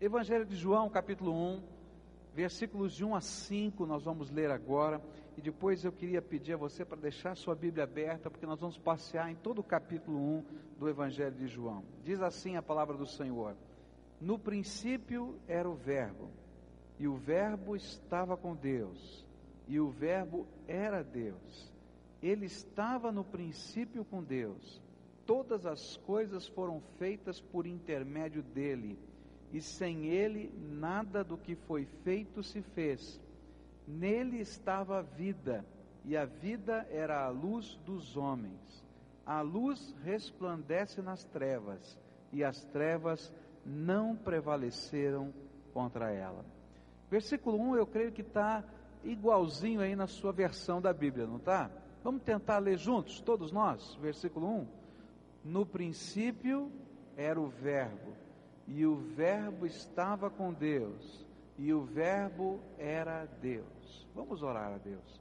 Evangelho de João, capítulo 1, versículos de 1 a 5, nós vamos ler agora. E depois eu queria pedir a você para deixar sua Bíblia aberta, porque nós vamos passear em todo o capítulo 1 do Evangelho de João. Diz assim a palavra do Senhor: No princípio era o Verbo, e o Verbo estava com Deus, e o Verbo era Deus. Ele estava no princípio com Deus. Todas as coisas foram feitas por intermédio dele e sem ele nada do que foi feito se fez. Nele estava a vida, e a vida era a luz dos homens. A luz resplandece nas trevas, e as trevas não prevaleceram contra ela. Versículo 1 eu creio que está igualzinho aí na sua versão da Bíblia, não está? Vamos tentar ler juntos, todos nós? Versículo 1. No princípio era o Verbo e o Verbo estava com Deus, e o Verbo era Deus. Vamos orar a Deus.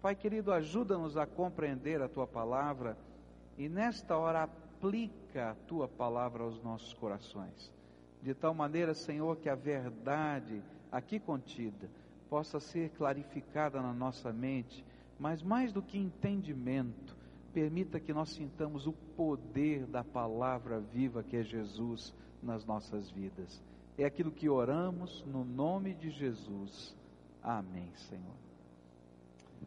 Pai querido, ajuda-nos a compreender a tua palavra e nesta hora aplica a tua palavra aos nossos corações. De tal maneira, Senhor, que a verdade aqui contida possa ser clarificada na nossa mente, mas mais do que entendimento, permita que nós sintamos o poder da palavra viva que é Jesus nas nossas vidas. É aquilo que oramos no nome de Jesus. Amém, Senhor.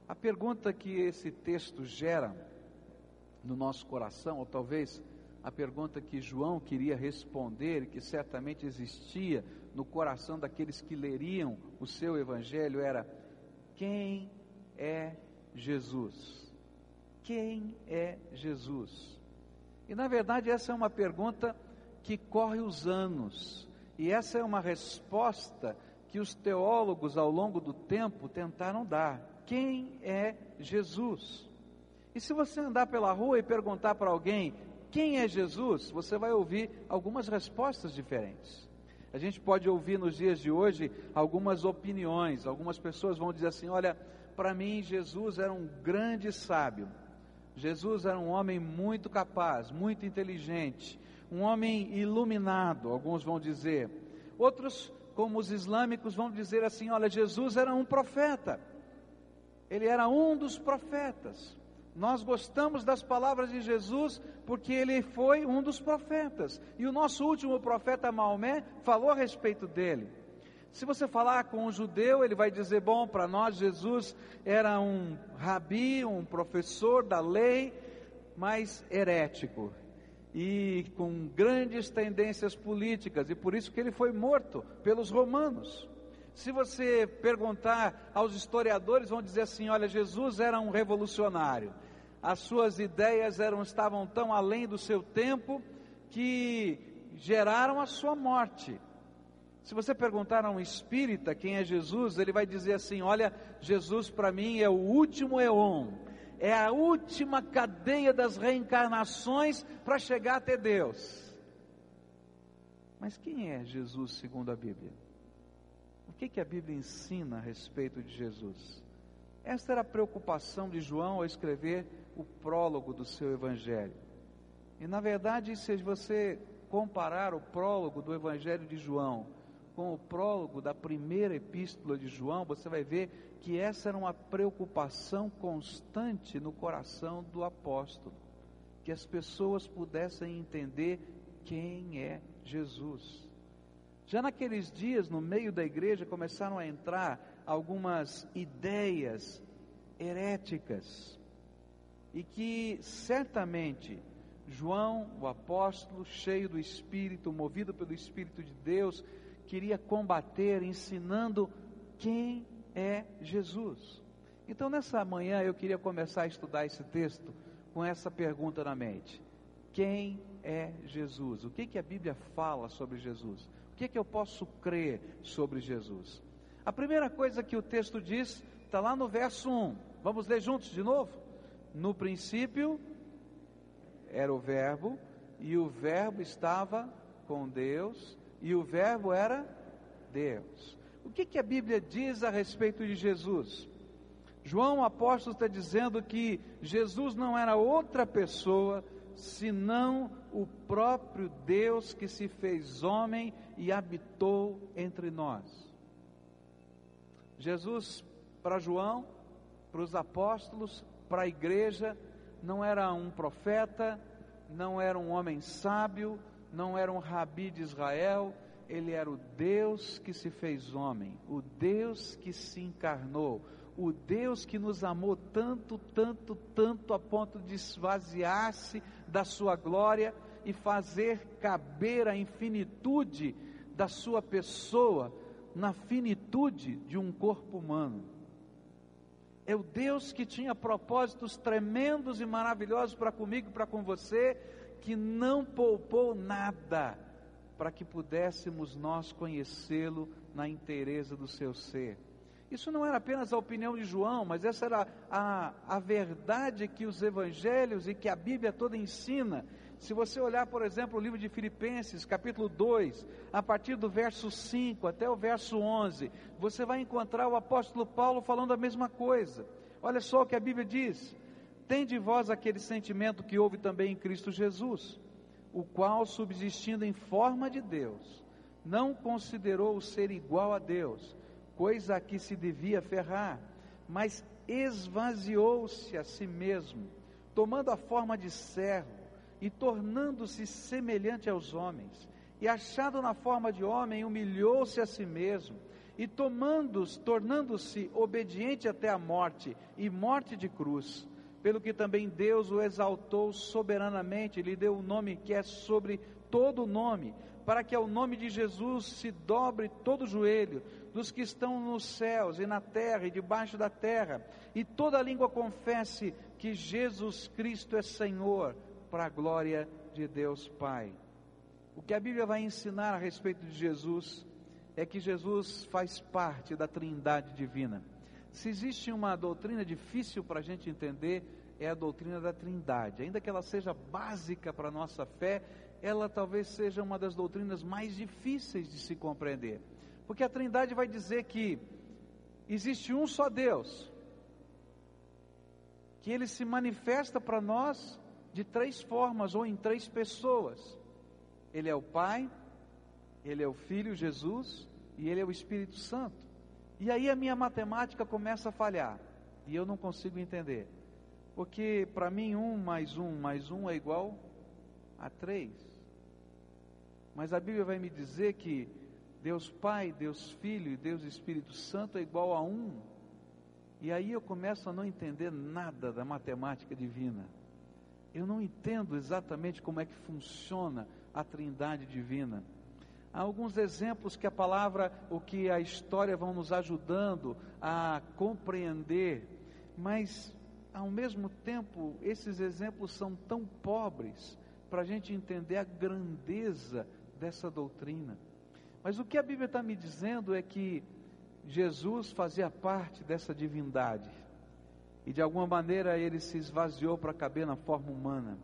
A pergunta que esse texto gera no nosso coração, ou talvez a pergunta que João queria responder, que certamente existia no coração daqueles que leriam o seu evangelho, era: quem é Jesus? Quem é Jesus? E na verdade, essa é uma pergunta que corre os anos. E essa é uma resposta que os teólogos ao longo do tempo tentaram dar. Quem é Jesus? E se você andar pela rua e perguntar para alguém quem é Jesus, você vai ouvir algumas respostas diferentes. A gente pode ouvir nos dias de hoje algumas opiniões. Algumas pessoas vão dizer assim: olha, para mim Jesus era um grande sábio. Jesus era um homem muito capaz, muito inteligente, um homem iluminado, alguns vão dizer. Outros, como os islâmicos, vão dizer assim: olha, Jesus era um profeta. Ele era um dos profetas. Nós gostamos das palavras de Jesus porque ele foi um dos profetas. E o nosso último profeta Maomé falou a respeito dele. Se você falar com um judeu, ele vai dizer: bom, para nós Jesus era um rabi, um professor da lei, mas herético e com grandes tendências políticas, e por isso que ele foi morto pelos romanos. Se você perguntar aos historiadores, vão dizer assim: olha, Jesus era um revolucionário. As suas ideias eram, estavam tão além do seu tempo que geraram a sua morte. Se você perguntar a um espírita quem é Jesus, ele vai dizer assim: Olha, Jesus para mim é o último eon, é a última cadeia das reencarnações para chegar até Deus. Mas quem é Jesus segundo a Bíblia? O que, que a Bíblia ensina a respeito de Jesus? Esta era a preocupação de João ao escrever o prólogo do seu Evangelho. E na verdade, se você comparar o prólogo do Evangelho de João com o prólogo da primeira epístola de João, você vai ver que essa era uma preocupação constante no coração do apóstolo, que as pessoas pudessem entender quem é Jesus. Já naqueles dias, no meio da igreja, começaram a entrar algumas ideias heréticas, e que certamente João, o apóstolo, cheio do Espírito, movido pelo Espírito de Deus, queria combater, ensinando quem é Jesus. Então, nessa manhã, eu queria começar a estudar esse texto com essa pergunta na mente: Quem é Jesus? O que, que a Bíblia fala sobre Jesus? O que, que eu posso crer sobre Jesus? A primeira coisa que o texto diz está lá no verso 1. Vamos ler juntos de novo? No princípio era o Verbo, e o Verbo estava com Deus, e o Verbo era Deus. O que, que a Bíblia diz a respeito de Jesus? João, apóstolo, está dizendo que Jesus não era outra pessoa senão o próprio Deus que se fez homem e habitou entre nós. Jesus, para João, para os apóstolos, para a igreja, não era um profeta, não era um homem sábio, não era um rabi de Israel, ele era o Deus que se fez homem, o Deus que se encarnou, o Deus que nos amou tanto, tanto, tanto a ponto de esvaziar-se da sua glória e fazer caber a infinitude da sua pessoa na finitude de um corpo humano. É o Deus que tinha propósitos tremendos e maravilhosos para comigo e para com você, que não poupou nada para que pudéssemos nós conhecê-lo na inteireza do seu ser. Isso não era apenas a opinião de João, mas essa era a, a verdade que os evangelhos e que a Bíblia toda ensina. Se você olhar, por exemplo, o livro de Filipenses, capítulo 2, a partir do verso 5 até o verso 11, você vai encontrar o apóstolo Paulo falando a mesma coisa. Olha só o que a Bíblia diz: Tem de vós aquele sentimento que houve também em Cristo Jesus, o qual, subsistindo em forma de Deus, não considerou o ser igual a Deus coisa a que se devia ferrar, mas esvaziou-se a si mesmo, tomando a forma de servo e tornando-se semelhante aos homens. E achado na forma de homem, humilhou-se a si mesmo, e tomando tornando-se obediente até a morte, e morte de cruz. Pelo que também Deus o exaltou soberanamente, lhe deu o um nome que é sobre todo nome, para que ao nome de Jesus se dobre todo o joelho, dos que estão nos céus e na terra e debaixo da terra, e toda língua confesse que Jesus Cristo é Senhor, para a glória de Deus Pai. O que a Bíblia vai ensinar a respeito de Jesus é que Jesus faz parte da Trindade divina. Se existe uma doutrina difícil para a gente entender, é a doutrina da Trindade. Ainda que ela seja básica para a nossa fé, ela talvez seja uma das doutrinas mais difíceis de se compreender. Porque a Trindade vai dizer que existe um só Deus, que ele se manifesta para nós de três formas ou em três pessoas. Ele é o Pai, ele é o Filho Jesus e ele é o Espírito Santo. E aí a minha matemática começa a falhar e eu não consigo entender. Porque para mim um mais um mais um é igual a três. Mas a Bíblia vai me dizer que Deus Pai, Deus Filho e Deus Espírito Santo é igual a um. E aí eu começo a não entender nada da matemática divina. Eu não entendo exatamente como é que funciona a Trindade divina. Há alguns exemplos que a palavra, o que a história vão nos ajudando a compreender, mas ao mesmo tempo esses exemplos são tão pobres para a gente entender a grandeza dessa doutrina. Mas o que a Bíblia está me dizendo é que Jesus fazia parte dessa divindade. E de alguma maneira ele se esvaziou para caber na forma humana.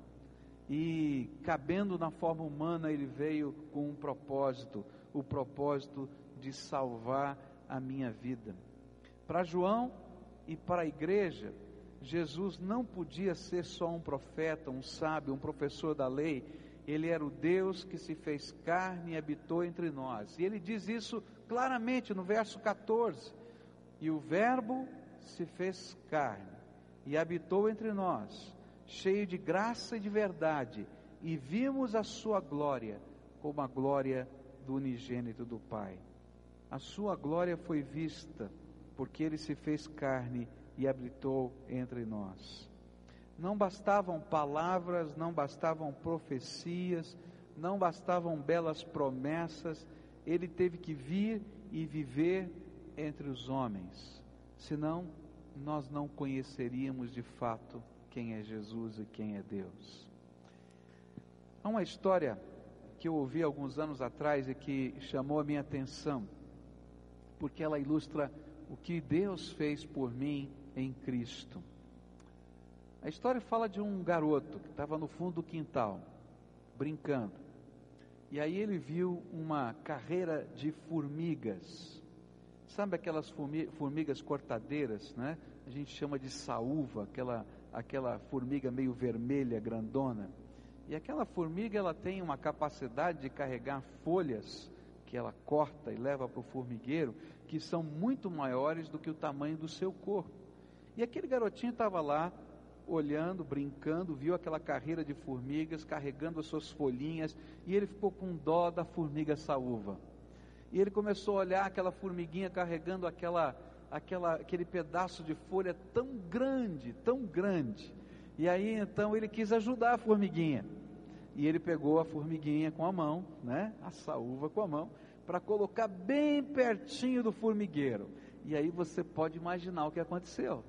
E cabendo na forma humana, ele veio com um propósito: o propósito de salvar a minha vida. Para João e para a igreja, Jesus não podia ser só um profeta, um sábio, um professor da lei, ele era o Deus que se fez carne e habitou entre nós. E ele diz isso claramente no verso 14: E o Verbo se fez carne e habitou entre nós, cheio de graça e de verdade, e vimos a sua glória como a glória do unigênito do Pai. A sua glória foi vista, porque ele se fez carne e habitou entre nós. Não bastavam palavras, não bastavam profecias, não bastavam belas promessas, ele teve que vir e viver entre os homens, senão nós não conheceríamos de fato quem é Jesus e quem é Deus. Há uma história que eu ouvi alguns anos atrás e que chamou a minha atenção, porque ela ilustra o que Deus fez por mim em Cristo. A história fala de um garoto que estava no fundo do quintal, brincando. E aí ele viu uma carreira de formigas. Sabe aquelas formigas cortadeiras, né? A gente chama de saúva, aquela, aquela formiga meio vermelha, grandona. E aquela formiga ela tem uma capacidade de carregar folhas que ela corta e leva para o formigueiro, que são muito maiores do que o tamanho do seu corpo. E aquele garotinho estava lá, olhando, brincando, viu aquela carreira de formigas, carregando as suas folhinhas, e ele ficou com dó da formiga saúva. E ele começou a olhar aquela formiguinha carregando aquela, aquela, aquele pedaço de folha tão grande, tão grande. E aí então ele quis ajudar a formiguinha. E ele pegou a formiguinha com a mão, né? A saúva com a mão, para colocar bem pertinho do formigueiro. E aí você pode imaginar o que aconteceu.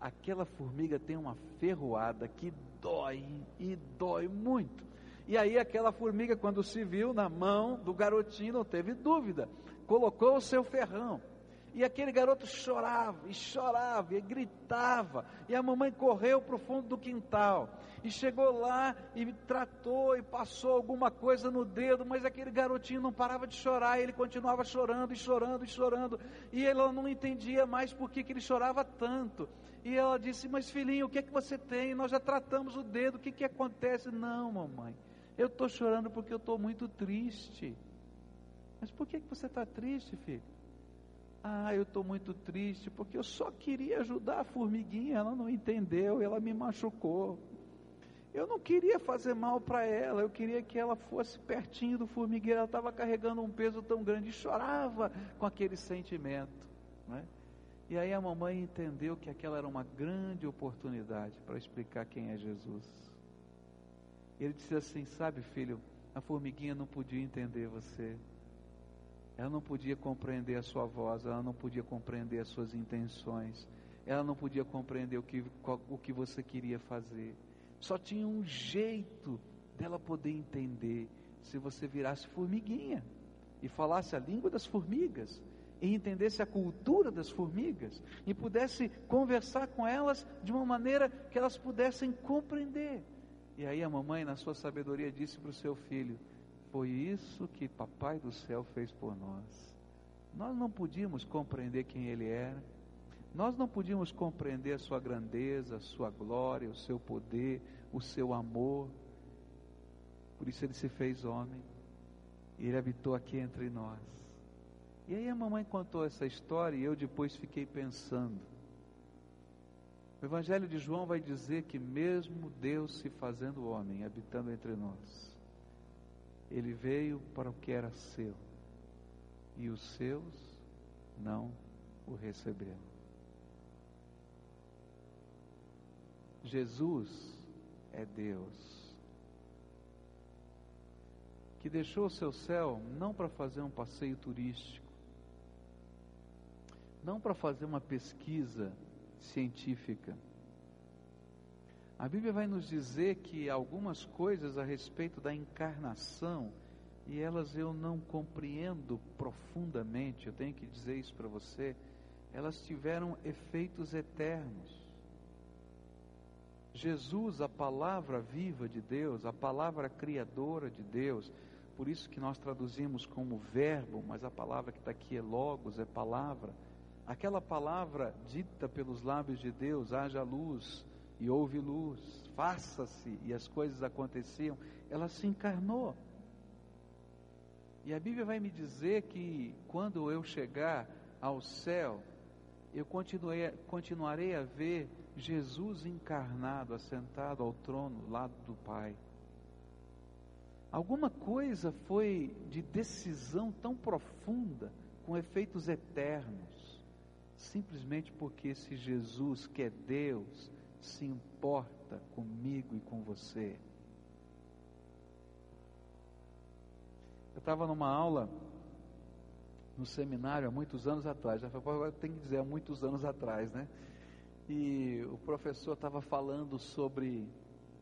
Aquela formiga tem uma ferroada que dói e dói muito. E aí aquela formiga, quando se viu na mão do garotinho, não teve dúvida, colocou o seu ferrão e aquele garoto chorava, e chorava, e gritava. E a mamãe correu para o fundo do quintal. E chegou lá e tratou e passou alguma coisa no dedo, mas aquele garotinho não parava de chorar, ele continuava chorando e chorando e chorando. E ela não entendia mais por que, que ele chorava tanto. E ela disse: Mas filhinho, o que é que você tem? Nós já tratamos o dedo, o que, que acontece? Não, mamãe, eu estou chorando porque eu estou muito triste. Mas por que, que você está triste, filho? Ah, eu estou muito triste porque eu só queria ajudar a formiguinha, ela não entendeu, ela me machucou. Eu não queria fazer mal para ela, eu queria que ela fosse pertinho do formigueiro. Ela estava carregando um peso tão grande e chorava com aquele sentimento. Né? E aí a mamãe entendeu que aquela era uma grande oportunidade para explicar quem é Jesus. Ele disse assim: Sabe, filho, a formiguinha não podia entender você. Ela não podia compreender a sua voz, ela não podia compreender as suas intenções, ela não podia compreender o que, o que você queria fazer. Só tinha um jeito dela poder entender se você virasse formiguinha e falasse a língua das formigas e entendesse a cultura das formigas e pudesse conversar com elas de uma maneira que elas pudessem compreender. E aí a mamãe, na sua sabedoria, disse para o seu filho: foi isso que Papai do céu fez por nós. Nós não podíamos compreender quem Ele era, nós não podíamos compreender a Sua grandeza, a Sua glória, o Seu poder, o Seu amor. Por isso Ele se fez homem, e Ele habitou aqui entre nós. E aí a mamãe contou essa história e eu depois fiquei pensando. O Evangelho de João vai dizer que, mesmo Deus se fazendo homem, habitando entre nós, ele veio para o que era seu, e os seus não o receberam. Jesus é Deus, que deixou o seu céu não para fazer um passeio turístico, não para fazer uma pesquisa científica, a Bíblia vai nos dizer que algumas coisas a respeito da encarnação, e elas eu não compreendo profundamente, eu tenho que dizer isso para você, elas tiveram efeitos eternos. Jesus, a palavra viva de Deus, a palavra criadora de Deus, por isso que nós traduzimos como verbo, mas a palavra que está aqui é logos, é palavra. Aquela palavra dita pelos lábios de Deus, haja luz, e houve luz, faça-se, e as coisas aconteciam, ela se encarnou. E a Bíblia vai me dizer que quando eu chegar ao céu, eu continuarei a ver Jesus encarnado, assentado ao trono, lado do Pai. Alguma coisa foi de decisão tão profunda, com efeitos eternos, simplesmente porque esse Jesus que é Deus, se importa comigo e com você. Eu estava numa aula no seminário há muitos anos atrás, já agora tem que dizer há muitos anos atrás, né? E o professor estava falando sobre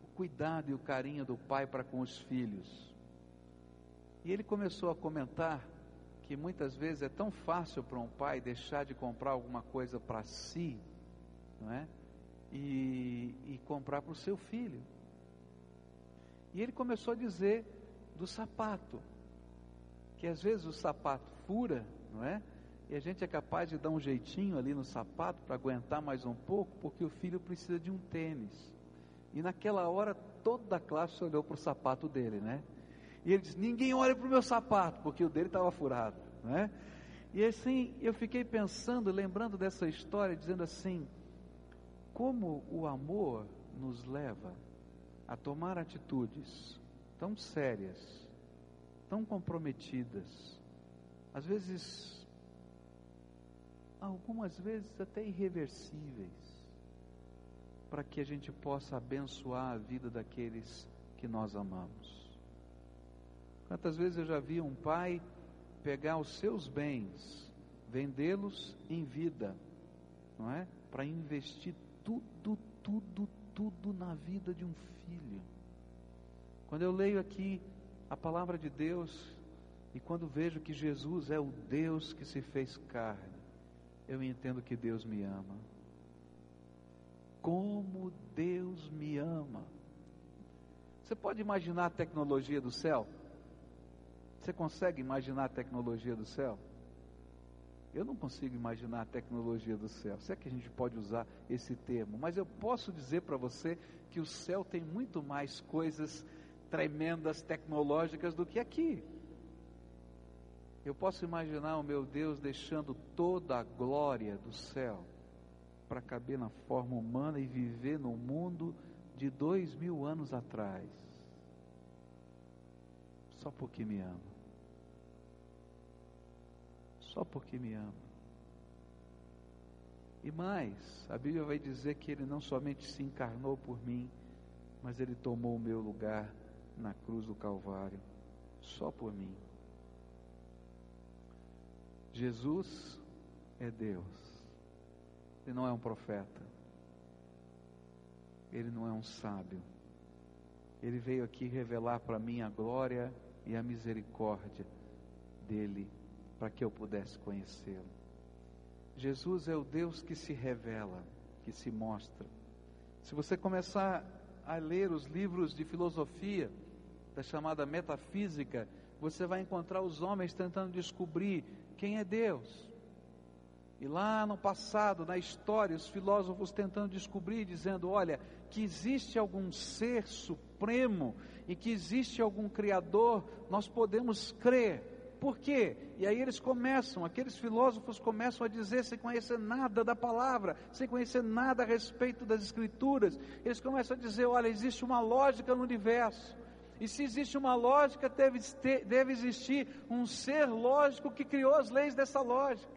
o cuidado e o carinho do pai para com os filhos. E ele começou a comentar que muitas vezes é tão fácil para um pai deixar de comprar alguma coisa para si, não é? e, e comprar para o seu filho. E ele começou a dizer do sapato, que às vezes o sapato fura, não é? E a gente é capaz de dar um jeitinho ali no sapato para aguentar mais um pouco, porque o filho precisa de um tênis. E naquela hora toda a classe olhou para o sapato dele, né? E ele disse: Ninguém olha para o meu sapato, porque o dele estava furado. Né? E assim, eu fiquei pensando, lembrando dessa história, dizendo assim: como o amor nos leva a tomar atitudes tão sérias, tão comprometidas, às vezes, algumas vezes até irreversíveis, para que a gente possa abençoar a vida daqueles que nós amamos. Quantas vezes eu já vi um pai pegar os seus bens, vendê-los em vida, não é? Para investir tudo, tudo, tudo na vida de um filho. Quando eu leio aqui a palavra de Deus e quando vejo que Jesus é o Deus que se fez carne, eu entendo que Deus me ama. Como Deus me ama. Você pode imaginar a tecnologia do céu? Você consegue imaginar a tecnologia do céu? Eu não consigo imaginar a tecnologia do céu. Se é que a gente pode usar esse termo, mas eu posso dizer para você que o céu tem muito mais coisas tremendas tecnológicas do que aqui. Eu posso imaginar o meu Deus deixando toda a glória do céu para caber na forma humana e viver no mundo de dois mil anos atrás, só porque me ama só porque me ama. E mais, a Bíblia vai dizer que ele não somente se encarnou por mim, mas ele tomou o meu lugar na cruz do Calvário, só por mim. Jesus é Deus, ele não é um profeta, ele não é um sábio, ele veio aqui revelar para mim a glória e a misericórdia dele para que eu pudesse conhecê-lo. Jesus é o Deus que se revela, que se mostra. Se você começar a ler os livros de filosofia, da chamada metafísica, você vai encontrar os homens tentando descobrir quem é Deus. E lá no passado, na história, os filósofos tentando descobrir, dizendo: olha, que existe algum ser supremo e que existe algum Criador, nós podemos crer por quê? E aí eles começam, aqueles filósofos começam a dizer, sem conhecer nada da palavra, sem conhecer nada a respeito das escrituras, eles começam a dizer: olha, existe uma lógica no universo. E se existe uma lógica, deve, ter, deve existir um ser lógico que criou as leis dessa lógica.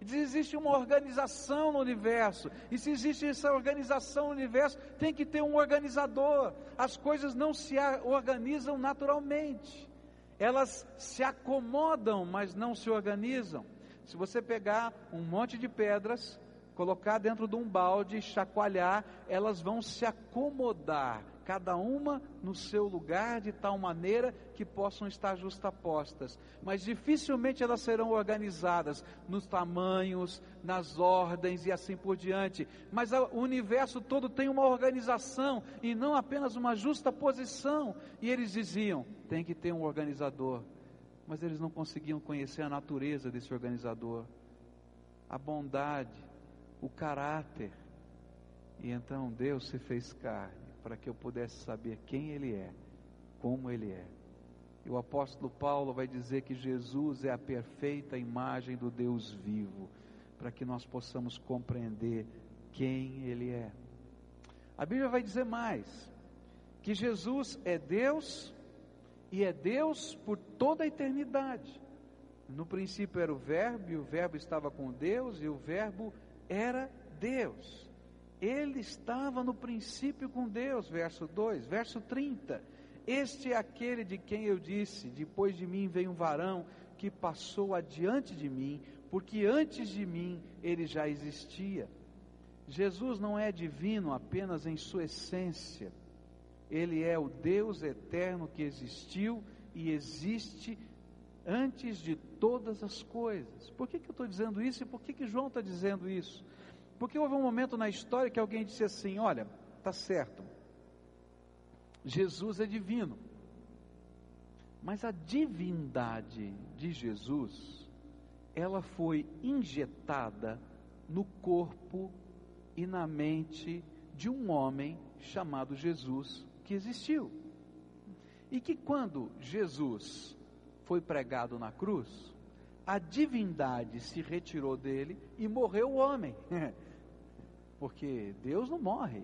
Diz, existe uma organização no universo. E se existe essa organização no universo, tem que ter um organizador. As coisas não se organizam naturalmente elas se acomodam, mas não se organizam. Se você pegar um monte de pedras, colocar dentro de um balde, chacoalhar, elas vão se acomodar cada uma no seu lugar, de tal maneira que possam estar justapostas. Mas dificilmente elas serão organizadas nos tamanhos, nas ordens e assim por diante. Mas o universo todo tem uma organização e não apenas uma justa posição. E eles diziam: tem que ter um organizador. Mas eles não conseguiam conhecer a natureza desse organizador, a bondade, o caráter. E então Deus se fez carne para que eu pudesse saber quem Ele é, como Ele é. E o apóstolo Paulo vai dizer que Jesus é a perfeita imagem do Deus vivo, para que nós possamos compreender quem Ele é. A Bíblia vai dizer mais: que Jesus é Deus e é Deus por toda a eternidade. No princípio era o Verbo, e o Verbo estava com Deus, e o Verbo era Deus. Ele estava no princípio com Deus, verso 2, verso 30. Este é aquele de quem eu disse: Depois de mim vem um varão que passou adiante de mim, porque antes de mim ele já existia. Jesus não é divino apenas em sua essência, ele é o Deus eterno que existiu e existe antes de todas as coisas. Por que, que eu estou dizendo isso e por que, que João está dizendo isso? Porque houve um momento na história que alguém disse assim: olha, tá certo, Jesus é divino, mas a divindade de Jesus, ela foi injetada no corpo e na mente de um homem chamado Jesus que existiu. E que quando Jesus foi pregado na cruz, a divindade se retirou dele e morreu o homem. Porque Deus não morre.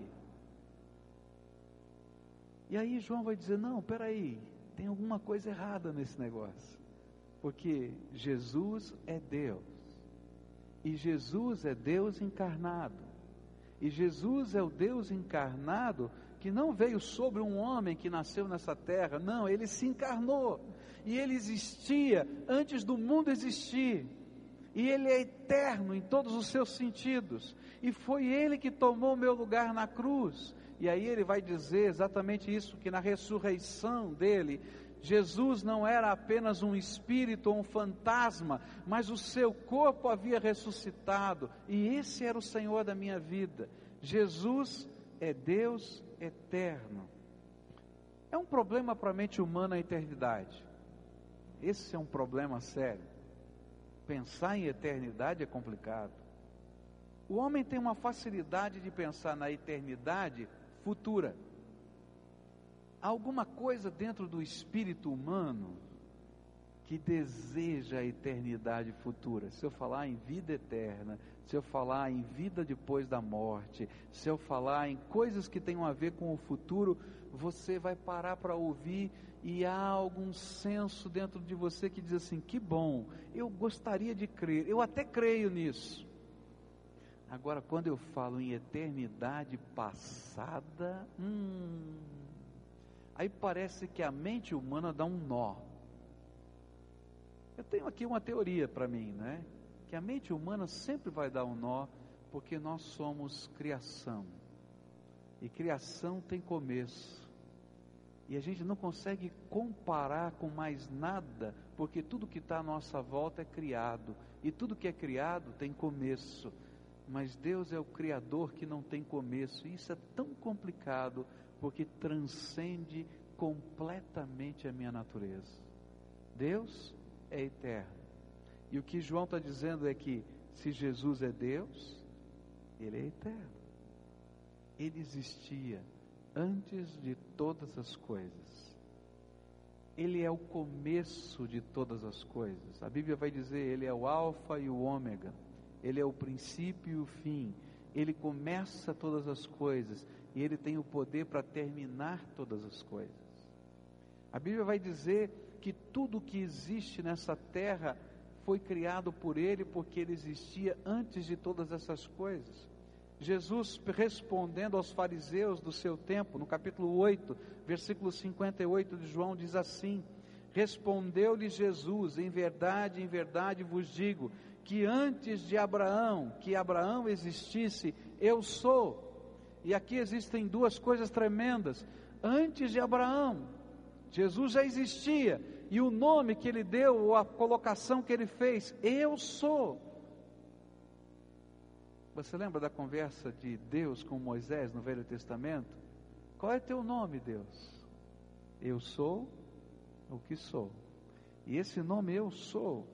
E aí João vai dizer: não, peraí, tem alguma coisa errada nesse negócio. Porque Jesus é Deus. E Jesus é Deus encarnado. E Jesus é o Deus encarnado que não veio sobre um homem que nasceu nessa terra, não, ele se encarnou. E ele existia antes do mundo existir. E ele é eterno em todos os seus sentidos. E foi ele que tomou meu lugar na cruz. E aí ele vai dizer exatamente isso: que na ressurreição dele, Jesus não era apenas um espírito ou um fantasma, mas o seu corpo havia ressuscitado, e esse era o Senhor da minha vida. Jesus é Deus eterno. É um problema para a mente humana a eternidade. Esse é um problema sério. Pensar em eternidade é complicado. O homem tem uma facilidade de pensar na eternidade futura. Há alguma coisa dentro do espírito humano que deseja a eternidade futura. Se eu falar em vida eterna, se eu falar em vida depois da morte, se eu falar em coisas que tenham a ver com o futuro, você vai parar para ouvir e há algum senso dentro de você que diz assim: que bom, eu gostaria de crer, eu até creio nisso. Agora, quando eu falo em eternidade passada, hum, aí parece que a mente humana dá um nó. Eu tenho aqui uma teoria para mim, né? Que a mente humana sempre vai dar um nó, porque nós somos criação. E criação tem começo. E a gente não consegue comparar com mais nada, porque tudo que está à nossa volta é criado. E tudo que é criado tem começo mas Deus é o Criador que não tem começo. E isso é tão complicado porque transcende completamente a minha natureza. Deus é eterno. E o que João está dizendo é que se Jesus é Deus, Ele é eterno. Ele existia antes de todas as coisas. Ele é o começo de todas as coisas. A Bíblia vai dizer: Ele é o Alfa e o Ômega ele é o princípio e o fim. Ele começa todas as coisas e ele tem o poder para terminar todas as coisas. A Bíblia vai dizer que tudo que existe nessa terra foi criado por ele porque ele existia antes de todas essas coisas. Jesus respondendo aos fariseus do seu tempo, no capítulo 8, versículo 58 de João, diz assim: Respondeu-lhe Jesus: Em verdade, em verdade vos digo que antes de Abraão, que Abraão existisse, eu sou. E aqui existem duas coisas tremendas. Antes de Abraão, Jesus já existia, e o nome que ele deu, ou a colocação que ele fez, eu sou. Você lembra da conversa de Deus com Moisés no Velho Testamento? Qual é teu nome, Deus? Eu sou o que sou. E esse nome eu sou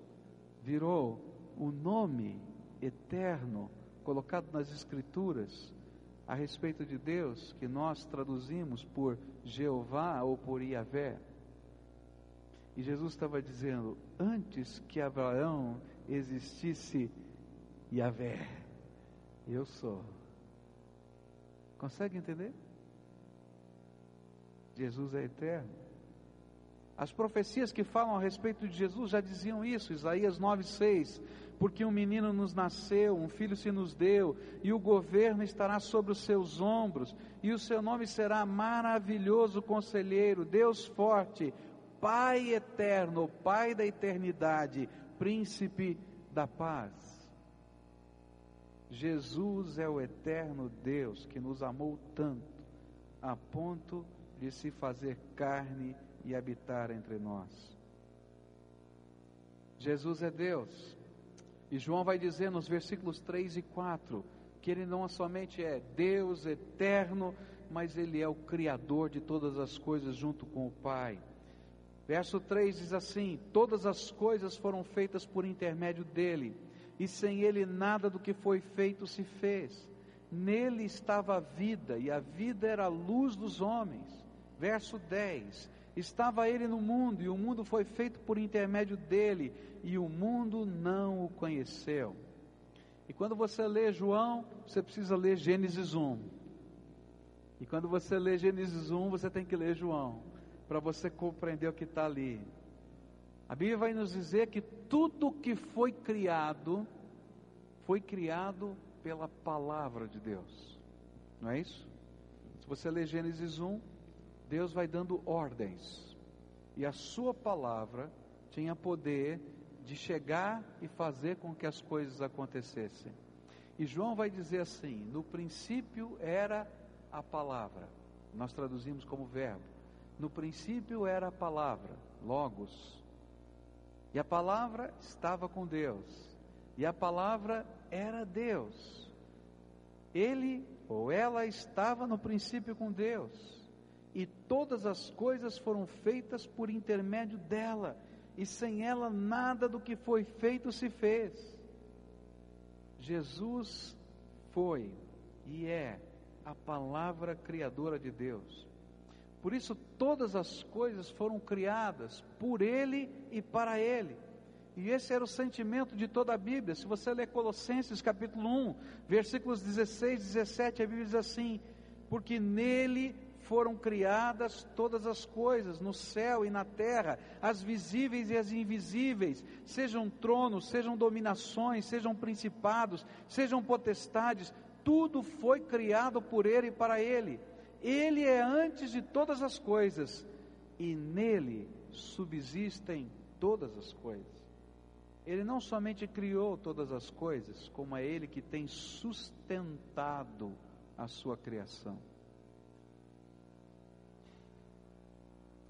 virou o nome eterno colocado nas Escrituras a respeito de Deus, que nós traduzimos por Jeová ou por Iavé. E Jesus estava dizendo: antes que Abraão existisse Iavé, eu sou. Consegue entender? Jesus é eterno. As profecias que falam a respeito de Jesus já diziam isso, Isaías 9,6 porque um menino nos nasceu, um filho se nos deu, e o governo estará sobre os seus ombros, e o seu nome será maravilhoso conselheiro, Deus forte, Pai eterno, Pai da eternidade, príncipe da paz. Jesus é o eterno Deus que nos amou tanto, a ponto de se fazer carne e habitar entre nós. Jesus é Deus, e João vai dizer nos versículos 3 e 4 que ele não somente é Deus eterno, mas ele é o Criador de todas as coisas junto com o Pai. Verso 3 diz assim: Todas as coisas foram feitas por intermédio dele, e sem ele nada do que foi feito se fez. Nele estava a vida, e a vida era a luz dos homens. Verso 10: Estava ele no mundo, e o mundo foi feito por intermédio dele, e o mundo não o conheceu. E quando você lê João, você precisa ler Gênesis 1. E quando você lê Gênesis 1, você tem que ler João, para você compreender o que está ali. A Bíblia vai nos dizer que tudo que foi criado, foi criado pela palavra de Deus. Não é isso? Se você ler Gênesis 1, Deus vai dando ordens. E a sua palavra tinha poder de chegar e fazer com que as coisas acontecessem. E João vai dizer assim: no princípio era a palavra, nós traduzimos como verbo. No princípio era a palavra, Logos. E a palavra estava com Deus. E a palavra era Deus. Ele ou ela estava no princípio com Deus. E todas as coisas foram feitas por intermédio dela e sem ela nada do que foi feito se fez. Jesus foi e é a palavra criadora de Deus. Por isso, todas as coisas foram criadas por Ele e para Ele. E esse era o sentimento de toda a Bíblia. Se você ler Colossenses capítulo 1, versículos 16 e 17, a Bíblia diz assim: Porque nele foram criadas todas as coisas, no céu e na terra, as visíveis e as invisíveis, sejam tronos, sejam dominações, sejam principados, sejam potestades, tudo foi criado por Ele e para Ele. Ele é antes de todas as coisas, e nele subsistem todas as coisas. Ele não somente criou todas as coisas, como é Ele que tem sustentado a sua criação.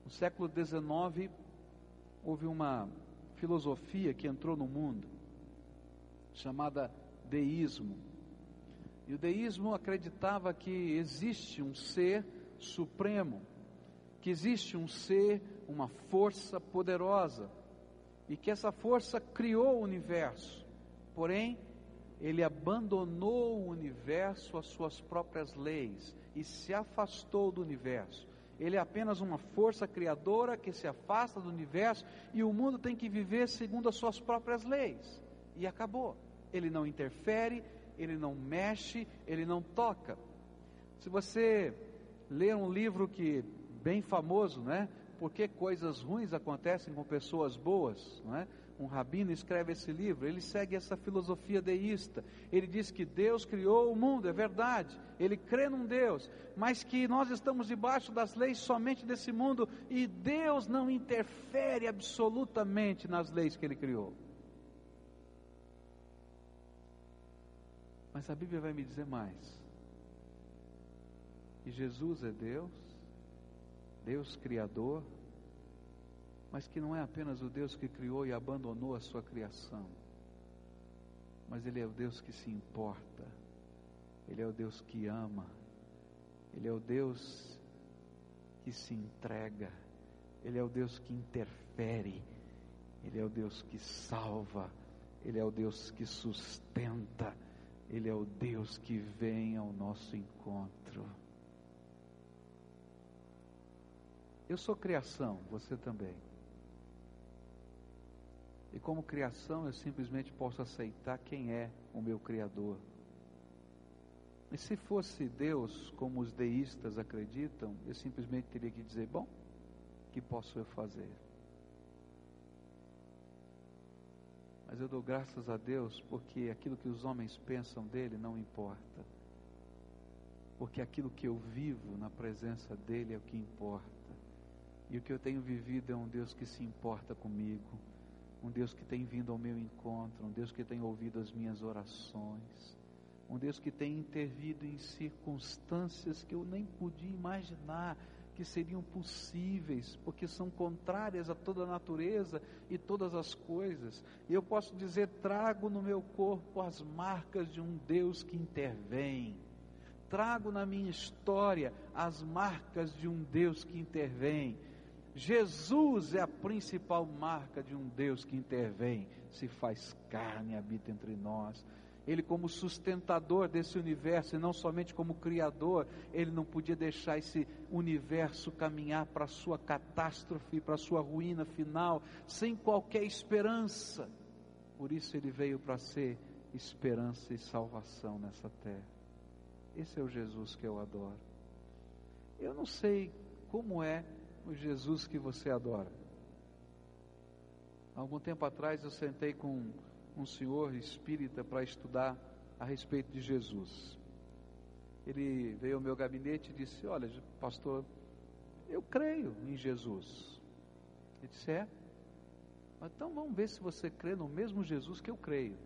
No século XIX, houve uma filosofia que entrou no mundo, chamada deísmo. E o deísmo acreditava que existe um ser supremo, que existe um ser, uma força poderosa, e que essa força criou o universo. Porém, ele abandonou o universo às suas próprias leis e se afastou do universo. Ele é apenas uma força criadora que se afasta do universo e o mundo tem que viver segundo as suas próprias leis. E acabou. Ele não interfere, ele não mexe, ele não toca. Se você ler um livro que bem famoso, né? Por que coisas ruins acontecem com pessoas boas, não é? um rabino escreve esse livro, ele segue essa filosofia deísta. Ele diz que Deus criou o mundo, é verdade. Ele crê num Deus, mas que nós estamos debaixo das leis somente desse mundo e Deus não interfere absolutamente nas leis que ele criou. Mas a Bíblia vai me dizer mais. Que Jesus é Deus, Deus Criador, mas que não é apenas o Deus que criou e abandonou a sua criação, mas Ele é o Deus que se importa, Ele é o Deus que ama, Ele é o Deus que se entrega, Ele é o Deus que interfere, Ele é o Deus que salva, Ele é o Deus que sustenta, Ele é o Deus que vem ao nosso encontro. Eu sou criação, você também. E como criação, eu simplesmente posso aceitar quem é o meu Criador. E se fosse Deus, como os deístas acreditam, eu simplesmente teria que dizer: bom, o que posso eu fazer? Mas eu dou graças a Deus porque aquilo que os homens pensam dele não importa. Porque aquilo que eu vivo na presença dele é o que importa. E o que eu tenho vivido é um Deus que se importa comigo um Deus que tem vindo ao meu encontro, um Deus que tem ouvido as minhas orações, um Deus que tem intervido em circunstâncias que eu nem podia imaginar que seriam possíveis, porque são contrárias a toda a natureza e todas as coisas. E eu posso dizer: trago no meu corpo as marcas de um Deus que intervém. Trago na minha história as marcas de um Deus que intervém. Jesus é a principal marca de um Deus que intervém, se faz carne, habita entre nós. Ele, como sustentador desse universo e não somente como criador, ele não podia deixar esse universo caminhar para a sua catástrofe, para a sua ruína final, sem qualquer esperança. Por isso ele veio para ser esperança e salvação nessa terra. Esse é o Jesus que eu adoro. Eu não sei como é o Jesus que você adora. Algum tempo atrás eu sentei com um senhor espírita para estudar a respeito de Jesus. Ele veio ao meu gabinete e disse: Olha, pastor, eu creio em Jesus. Ele disse: É. Então vamos ver se você crê no mesmo Jesus que eu creio.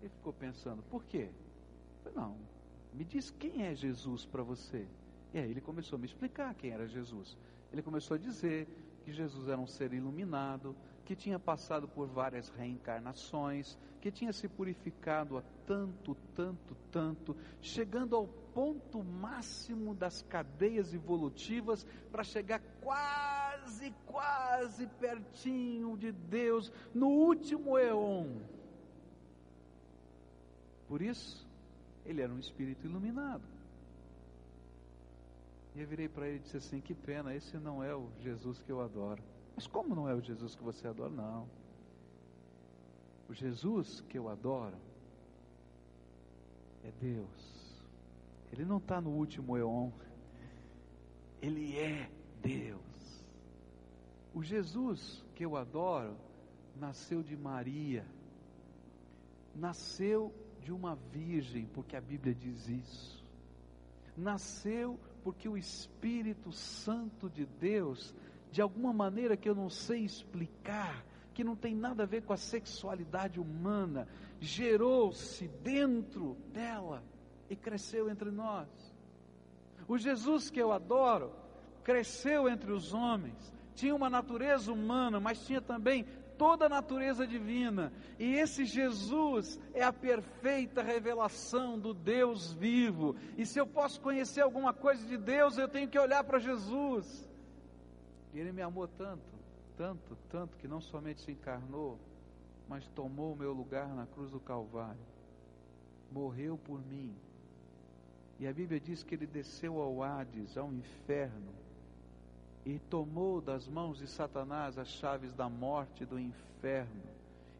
Ele ficou pensando: Por quê? Eu falei, Não, me diz quem é Jesus para você. E aí ele começou a me explicar quem era Jesus. Ele começou a dizer que Jesus era um ser iluminado, que tinha passado por várias reencarnações, que tinha se purificado a tanto, tanto, tanto, chegando ao ponto máximo das cadeias evolutivas para chegar quase, quase pertinho de Deus no último eon. Por isso, ele era um espírito iluminado. E eu virei para ele e disse assim: Que pena, esse não é o Jesus que eu adoro. Mas como não é o Jesus que você adora? Não. O Jesus que eu adoro é Deus. Ele não está no último eon. Ele é Deus. O Jesus que eu adoro nasceu de Maria. Nasceu de uma virgem, porque a Bíblia diz isso. Nasceu porque o Espírito Santo de Deus de alguma maneira que eu não sei explicar, que não tem nada a ver com a sexualidade humana, gerou-se dentro dela e cresceu entre nós. O Jesus que eu adoro cresceu entre os homens, tinha uma natureza humana, mas tinha também toda a natureza divina. E esse Jesus é a perfeita revelação do Deus vivo. E se eu posso conhecer alguma coisa de Deus, eu tenho que olhar para Jesus. E ele me amou tanto, tanto, tanto, que não somente se encarnou, mas tomou o meu lugar na cruz do Calvário. Morreu por mim. E a Bíblia diz que ele desceu ao Hades, ao inferno, e tomou das mãos de Satanás as chaves da morte e do inferno,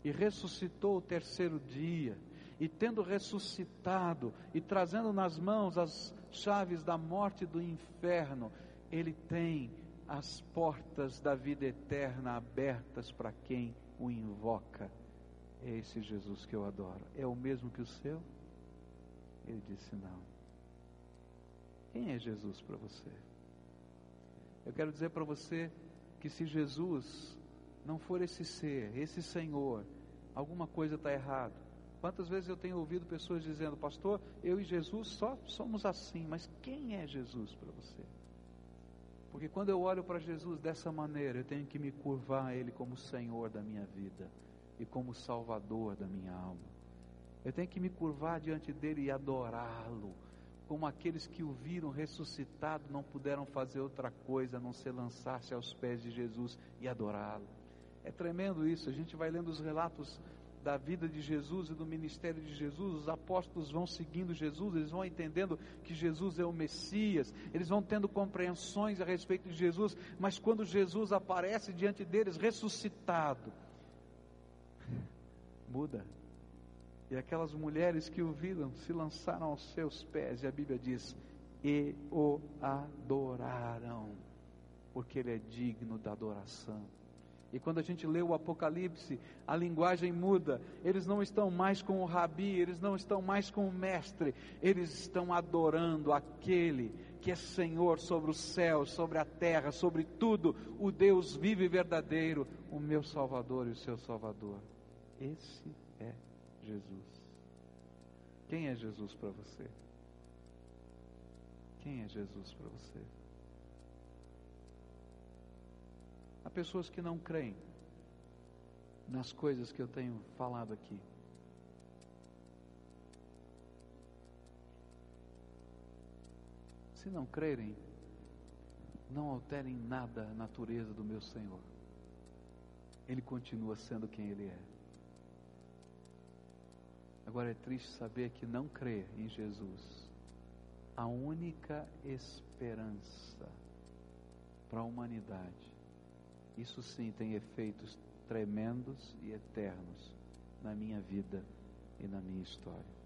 e ressuscitou o terceiro dia, e tendo ressuscitado e trazendo nas mãos as chaves da morte e do inferno, ele tem as portas da vida eterna abertas para quem o invoca. É esse Jesus que eu adoro. É o mesmo que o seu? Ele disse: Não. Quem é Jesus para você? Eu quero dizer para você que se Jesus não for esse ser, esse Senhor, alguma coisa está errado. Quantas vezes eu tenho ouvido pessoas dizendo, pastor, eu e Jesus só somos assim, mas quem é Jesus para você? Porque quando eu olho para Jesus dessa maneira, eu tenho que me curvar a Ele como Senhor da minha vida e como Salvador da minha alma. Eu tenho que me curvar diante dele e adorá-lo, como aqueles que o viram ressuscitado não puderam fazer outra coisa a não ser lançar-se aos pés de Jesus e adorá-lo. É tremendo isso, a gente vai lendo os relatos da vida de Jesus e do ministério de Jesus, os apóstolos vão seguindo Jesus, eles vão entendendo que Jesus é o Messias, eles vão tendo compreensões a respeito de Jesus, mas quando Jesus aparece diante deles ressuscitado, muda. E aquelas mulheres que o viram se lançaram aos seus pés, e a Bíblia diz: e o adoraram, porque ele é digno da adoração. E quando a gente lê o Apocalipse, a linguagem muda. Eles não estão mais com o rabi, eles não estão mais com o mestre, eles estão adorando aquele que é Senhor sobre os céus, sobre a terra, sobre tudo, o Deus vivo e verdadeiro, o meu Salvador e o seu Salvador. Esse é Jesus. Quem é Jesus para você? Quem é Jesus para você? Há pessoas que não creem nas coisas que eu tenho falado aqui. Se não crerem, não alterem nada a natureza do meu Senhor. Ele continua sendo quem Ele é. Agora é triste saber que não crer em Jesus, a única esperança para a humanidade, isso sim tem efeitos tremendos e eternos na minha vida e na minha história.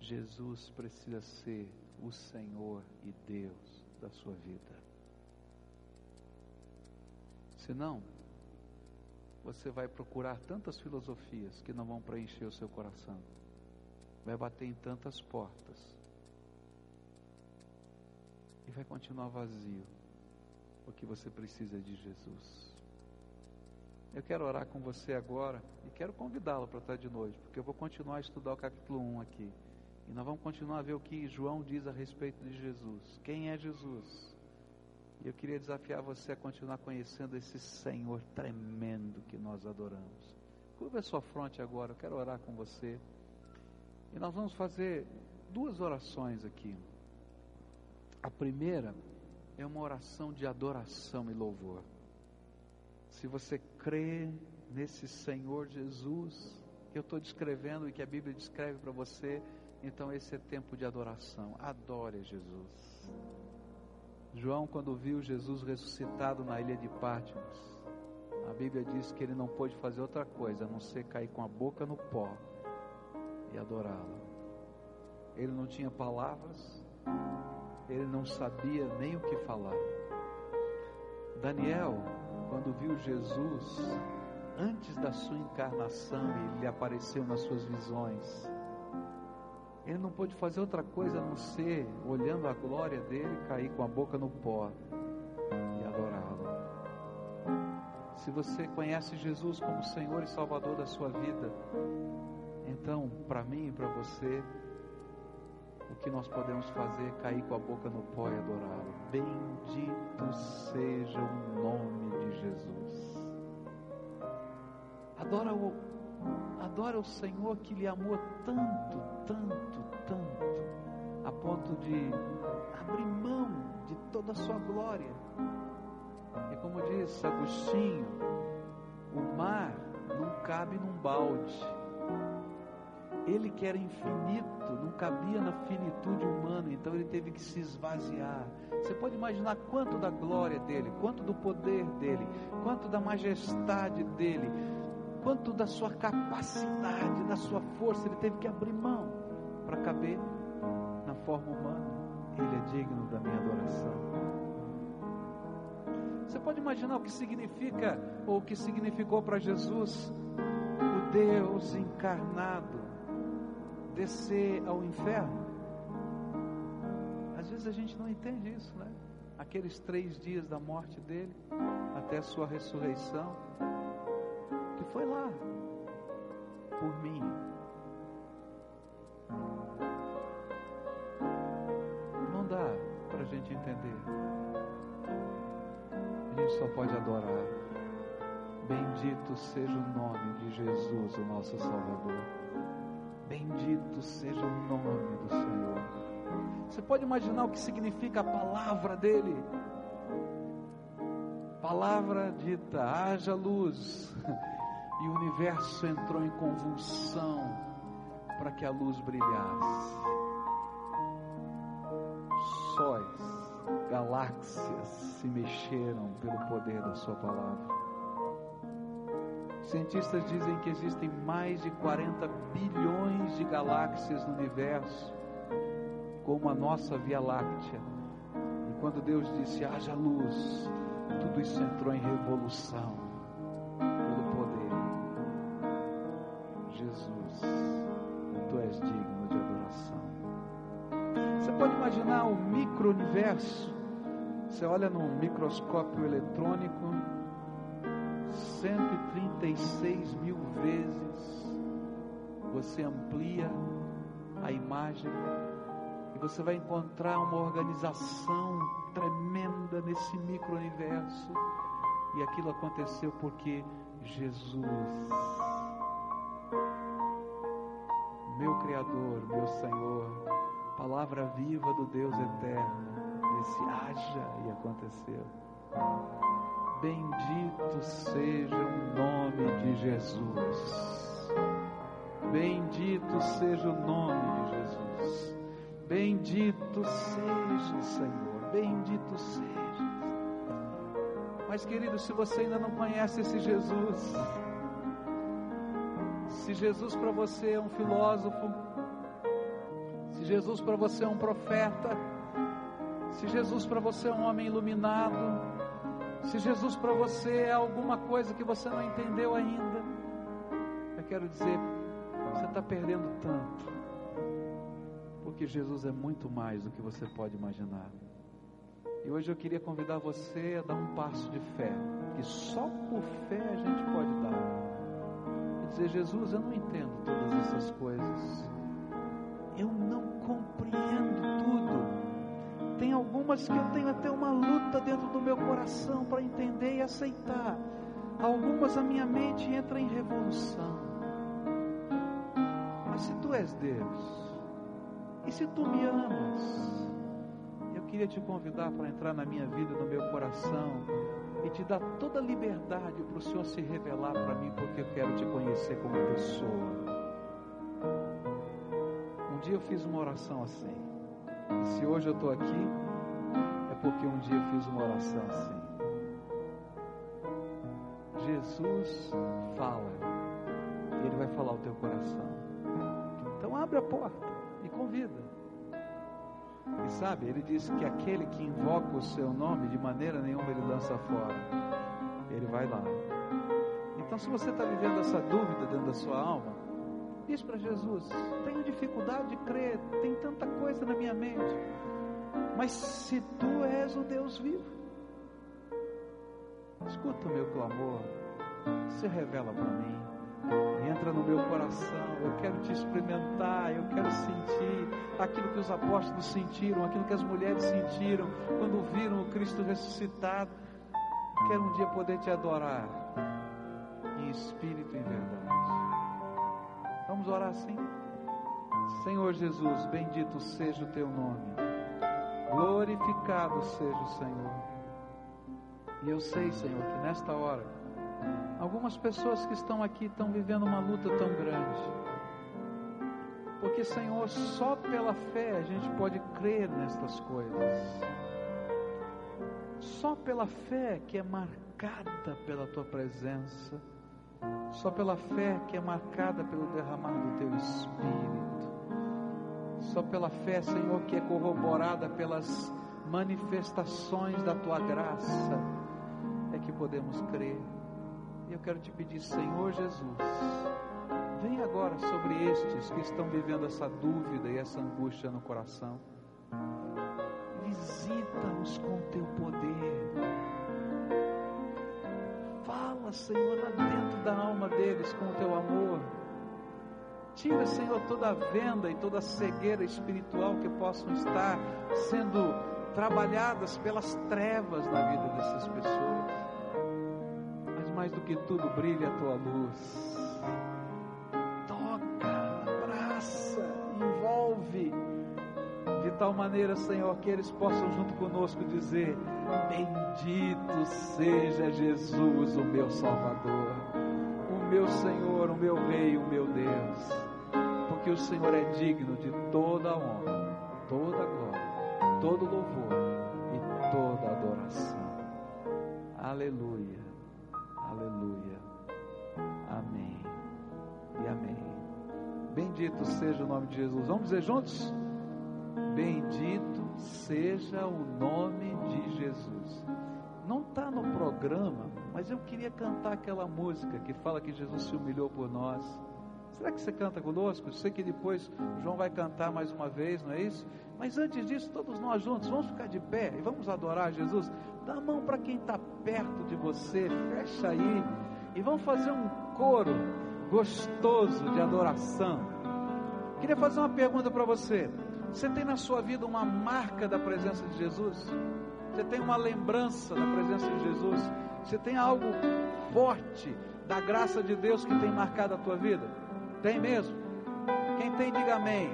Jesus precisa ser o Senhor e Deus da sua vida. Senão, você vai procurar tantas filosofias que não vão preencher o seu coração. Vai bater em tantas portas. E vai continuar vazio. Porque você precisa de Jesus. Eu quero orar com você agora e quero convidá-lo para estar de noite, porque eu vou continuar a estudar o capítulo 1 aqui. E nós vamos continuar a ver o que João diz a respeito de Jesus. Quem é Jesus? E eu queria desafiar você a continuar conhecendo esse Senhor tremendo que nós adoramos. Curva a sua fronte agora, eu quero orar com você. E nós vamos fazer duas orações aqui. A primeira é uma oração de adoração e louvor. Se você crê nesse Senhor Jesus, que eu estou descrevendo e que a Bíblia descreve para você, então esse é tempo de adoração. Adore Jesus. João, quando viu Jesus ressuscitado na ilha de Patmos, a Bíblia diz que ele não pôde fazer outra coisa a não ser cair com a boca no pó e adorá-lo. Ele não tinha palavras, ele não sabia nem o que falar. Daniel, quando viu Jesus, antes da sua encarnação, ele lhe apareceu nas suas visões ele não pôde fazer outra coisa a não ser, olhando a glória dele, cair com a boca no pó e adorá-lo. Se você conhece Jesus como Senhor e Salvador da sua vida, então, para mim e para você, que nós podemos fazer cair com a boca no pó e adorá-lo. Bendito seja o nome de Jesus. Adora o Adora o Senhor que lhe amou tanto, tanto, tanto, a ponto de abrir mão de toda a sua glória. E como diz Agostinho, o mar não cabe num balde. Ele que era infinito, não cabia na finitude humana, então ele teve que se esvaziar. Você pode imaginar quanto da glória dele, quanto do poder dele, quanto da majestade dele, quanto da sua capacidade, da sua força, ele teve que abrir mão para caber na forma humana. Ele é digno da minha adoração. Você pode imaginar o que significa, ou o que significou para Jesus, o Deus encarnado descer ao inferno? Às vezes a gente não entende isso, né? Aqueles três dias da morte dele, até a sua ressurreição foi lá por mim. Não dá para a gente entender. A gente só pode adorar. Bendito seja o nome de Jesus, o nosso Salvador. Bendito seja o nome do Senhor. Você pode imaginar o que significa a palavra dele? Palavra dita, haja luz e o universo entrou em convulsão para que a luz brilhasse. Sóis, galáxias se mexeram pelo poder da Sua palavra. Cientistas dizem que existem mais de 40 bilhões de galáxias no universo, como a nossa Via Láctea. E quando Deus disse haja luz, tudo isso entrou em revolução. imaginar o micro-universo. Você olha num microscópio eletrônico, 136 mil vezes você amplia a imagem e você vai encontrar uma organização tremenda nesse micro-universo. E aquilo aconteceu porque Jesus, meu Criador, meu Senhor, palavra viva do Deus eterno, desse haja e aconteceu. Bendito seja o nome de Jesus. Bendito seja o nome de Jesus. Bendito seja, Senhor. Bendito seja. Mas, querido, se você ainda não conhece esse Jesus, se Jesus para você é um filósofo, se Jesus para você é um profeta, se Jesus para você é um homem iluminado, se Jesus para você é alguma coisa que você não entendeu ainda, eu quero dizer, você está perdendo tanto, porque Jesus é muito mais do que você pode imaginar. E hoje eu queria convidar você a dar um passo de fé, que só por fé a gente pode dar. E dizer, Jesus, eu não entendo todas essas coisas. Eu não compreendo tudo. Tem algumas que eu tenho até uma luta dentro do meu coração para entender e aceitar. Algumas a minha mente entra em revolução. Mas se tu és Deus, e se tu me amas, queria te convidar para entrar na minha vida, no meu coração e te dar toda a liberdade para o Senhor se revelar para mim, porque eu quero te conhecer como pessoa. Um dia eu fiz uma oração assim. E se hoje eu estou aqui, é porque um dia eu fiz uma oração assim. Jesus fala, e Ele vai falar ao teu coração. Então abre a porta e convida. E sabe, ele diz que aquele que invoca o seu nome, de maneira nenhuma ele lança fora. Ele vai lá. Então, se você está vivendo essa dúvida dentro da sua alma, diz para Jesus: Tenho dificuldade de crer, tem tanta coisa na minha mente. Mas se tu és o Deus vivo, escuta o meu clamor, se revela para mim. Entra no meu coração, eu quero te experimentar, eu quero sentir aquilo que os apóstolos sentiram, aquilo que as mulheres sentiram quando viram o Cristo ressuscitado. Quero um dia poder te adorar em espírito e em verdade. Vamos orar assim? Senhor Jesus, bendito seja o teu nome, glorificado seja o Senhor. E eu sei, Senhor, que nesta hora, Algumas pessoas que estão aqui estão vivendo uma luta tão grande. Porque, Senhor, só pela fé a gente pode crer nestas coisas. Só pela fé que é marcada pela tua presença. Só pela fé que é marcada pelo derramar do teu espírito. Só pela fé, Senhor, que é corroborada pelas manifestações da tua graça, é que podemos crer. E eu quero te pedir, Senhor Jesus, vem agora sobre estes que estão vivendo essa dúvida e essa angústia no coração. Visita-os com teu poder. Senhor, lá dentro da alma deles com o teu amor. Tira, Senhor, toda a venda e toda a cegueira espiritual que possam estar sendo trabalhadas pelas trevas na vida dessas pessoas mais do que tudo, brilhe a tua luz. Tal maneira, Senhor, que eles possam junto conosco dizer: Bendito seja Jesus, o meu Salvador, o meu Senhor, o meu Rei, o meu Deus, porque o Senhor é digno de toda a honra, toda a glória, todo louvor e toda adoração. Aleluia. Aleluia. Amém. E amém. Bendito seja o nome de Jesus. Vamos dizer juntos? Bendito seja o nome de Jesus. Não está no programa, mas eu queria cantar aquela música que fala que Jesus se humilhou por nós. Será que você canta conosco? Eu sei que depois João vai cantar mais uma vez, não é isso? Mas antes disso, todos nós juntos, vamos ficar de pé e vamos adorar Jesus. Dá a mão para quem está perto de você, fecha aí e vamos fazer um coro gostoso de adoração. Queria fazer uma pergunta para você. Você tem na sua vida uma marca da presença de Jesus? Você tem uma lembrança da presença de Jesus? Você tem algo forte da graça de Deus que tem marcado a tua vida? Tem mesmo? Quem tem, diga amém.